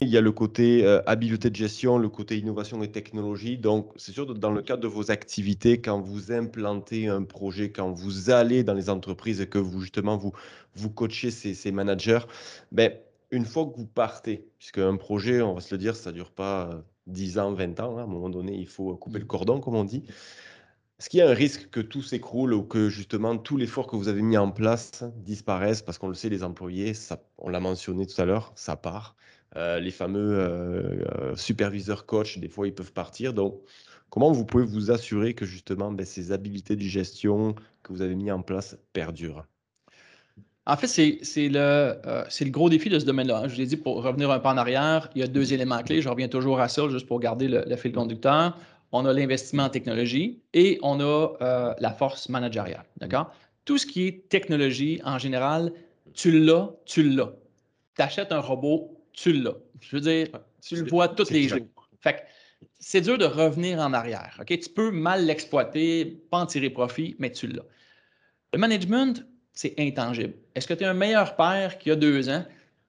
il y a le côté euh, habileté de gestion, le côté innovation et technologie. Donc, c'est sûr, dans le cadre de vos activités, quand vous implantez un projet, quand vous allez dans les entreprises et que vous, justement, vous, vous coachez ces, ces managers, ben, une fois que vous partez, puisque un projet, on va se le dire, ça ne dure pas 10 ans, 20 ans, hein, à un moment donné, il faut couper le mmh. cordon, comme on dit. Est-ce qu'il y a un risque que tout s'écroule ou que justement tout l'effort que vous avez mis en place disparaisse? Parce qu'on le sait, les employés, ça, on l'a mentionné tout à l'heure, ça part. Euh, les fameux euh, euh, superviseurs coach, des fois, ils peuvent partir. Donc, comment vous pouvez vous assurer que justement ben, ces habiletés de gestion que vous avez mis en place perdurent? En fait, c'est le, gros défi de ce domaine-là. Hein. Je vous l'ai dit, pour revenir un peu en arrière, il y a deux éléments clés. Je reviens toujours à ça, juste pour garder le, fil conducteur on a l'investissement en technologie et on a la force managériale. Tout ce qui est technologie, en général, tu l'as, tu l'as. Tu achètes un robot, tu l'as. Je veux dire, tu le vois tous les jours. Fait c'est dur de revenir en arrière. OK? Tu peux mal l'exploiter, pas en tirer profit, mais tu l'as. Le management, c'est intangible. Est-ce que tu es un meilleur père qu'il y a deux ans?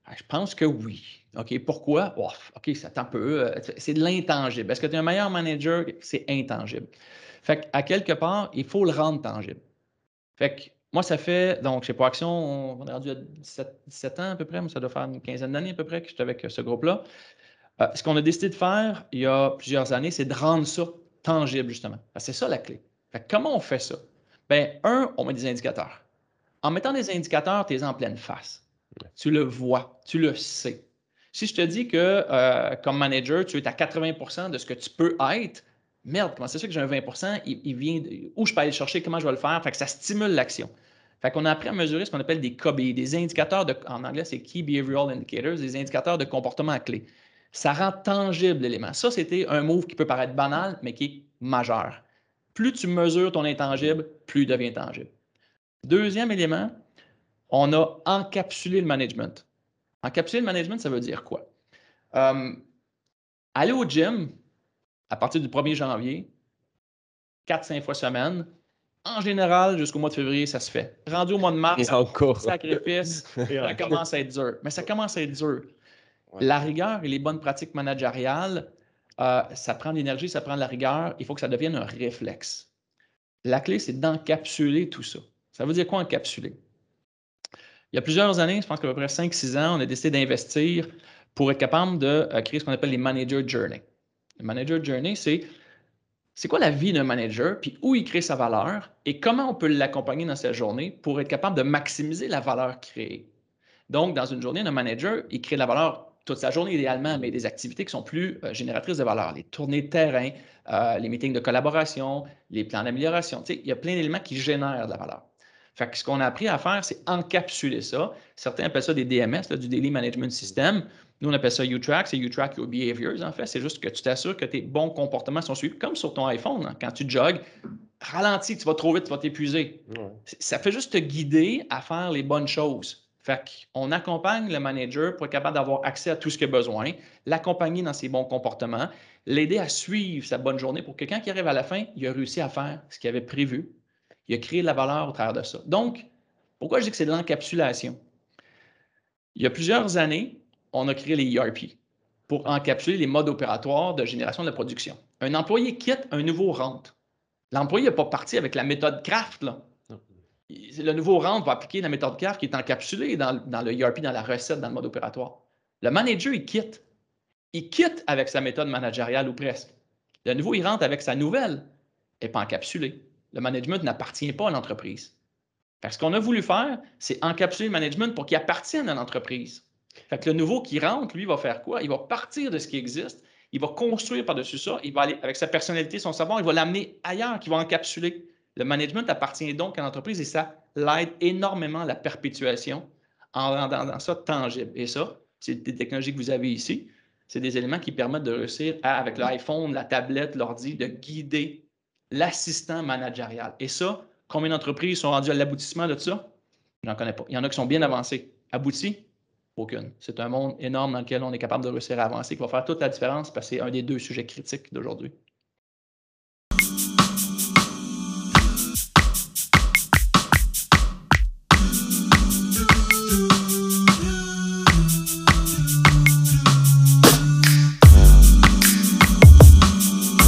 Ah, je pense que oui. OK, pourquoi? OK, ça un peu. Euh, c'est de l'intangible. Est-ce que tu es un meilleur manager? C'est intangible. Fait qu'à quelque part, il faut le rendre tangible. Fait que moi, ça fait, donc chez Proaction, on est rendu à 17, ans à peu près, mais ça doit faire une quinzaine d'années à peu près que j'étais avec ce groupe-là. Euh, ce qu'on a décidé de faire il y a plusieurs années, c'est de rendre ça tangible, justement. C'est ça la clé. Comment on fait ça? Bien, un, on met des indicateurs. En mettant des indicateurs, tu es en pleine face. Tu le vois, tu le sais. Si je te dis que euh, comme manager, tu es à 80% de ce que tu peux être, merde, comment c'est ça que j'ai un 20% il, vient où je peux aller le chercher, comment je vais le faire? Fait que ça stimule l'action. Fait qu'on a appris à mesurer ce qu'on appelle des KBI, des indicateurs de, en anglais, c'est Key Behavioral Indicators, des indicateurs de comportement clé. Ça rend tangible l'élément. Ça, c'était un move qui peut paraître banal, mais qui est majeur. Plus tu mesures ton intangible, plus il devient tangible. Deuxième élément, on a encapsulé le management. Encapsuler le management, ça veut dire quoi? Euh, aller au gym à partir du 1er janvier, 4-5 fois semaine, en général, jusqu'au mois de février, ça se fait. Rendu au mois de mars, encore. sacrifice, ça commence à être dur. Mais ça commence à être dur. La rigueur et les bonnes pratiques managériales, euh, ça prend de l'énergie, ça prend de la rigueur. Il faut que ça devienne un réflexe. La clé, c'est d'encapsuler tout ça. Ça veut dire quoi encapsuler? Il y a plusieurs années, je pense qu'à peu près 5-6 ans, on a décidé d'investir pour être capable de euh, créer ce qu'on appelle les manager journey. Le manager journey, c'est c'est quoi la vie d'un manager, puis où il crée sa valeur et comment on peut l'accompagner dans sa journée pour être capable de maximiser la valeur créée? Donc, dans une journée, un manager, il crée de la valeur toute sa journée idéalement, mais des activités qui sont plus euh, génératrices de valeur, les tournées de terrain, euh, les meetings de collaboration, les plans d'amélioration. il y a plein d'éléments qui génèrent de la valeur. Fait que ce qu'on a appris à faire, c'est encapsuler ça. Certains appellent ça des DMS, du Daily Management System. Nous, on appelle ça U-Track, c'est U-Track Your Behaviors, en fait. C'est juste que tu t'assures que tes bons comportements sont suivis, comme sur ton iPhone. Hein. Quand tu jogues, ralentis, tu vas trop vite, tu vas t'épuiser. Ça fait juste te guider à faire les bonnes choses. Fait qu'on accompagne le manager pour être capable d'avoir accès à tout ce qu'il a besoin, l'accompagner dans ses bons comportements, l'aider à suivre sa bonne journée pour que quand il arrive à la fin, il a réussi à faire ce qu'il avait prévu, il a créé de la valeur au travers de ça. Donc, pourquoi je dis que c'est de l'encapsulation? Il y a plusieurs années, on a créé les ERP pour encapsuler les modes opératoires de génération de la production. Un employé quitte, un nouveau rentre. L'employé n'est pas parti avec la méthode Craft. Là. Le nouveau rentre va appliquer la méthode Craft qui est encapsulée dans, dans le ERP, dans la recette, dans le mode opératoire. Le manager, il quitte. Il quitte avec sa méthode managériale ou presque. Le nouveau, il rentre avec sa nouvelle, et pas encapsulée le management n'appartient pas à l'entreprise. Ce qu'on a voulu faire, c'est encapsuler le management pour qu'il appartienne à l'entreprise. Le nouveau qui rentre, lui, va faire quoi? Il va partir de ce qui existe, il va construire par-dessus ça, il va aller avec sa personnalité, son savoir, il va l'amener ailleurs, qui va encapsuler. Le management appartient donc à l'entreprise et ça l'aide énormément à la perpétuation en rendant ça tangible. Et ça, c'est des technologies que vous avez ici. C'est des éléments qui permettent de réussir avec l'iPhone, la tablette, l'ordi, de guider l'assistant managérial. Et ça, combien d'entreprises sont rendues à l'aboutissement de ça? Je n'en connais pas. Il y en a qui sont bien avancés. Aboutis? C'est un monde énorme dans lequel on est capable de réussir à avancer, qui va faire toute la différence parce que c'est un des deux sujets critiques d'aujourd'hui.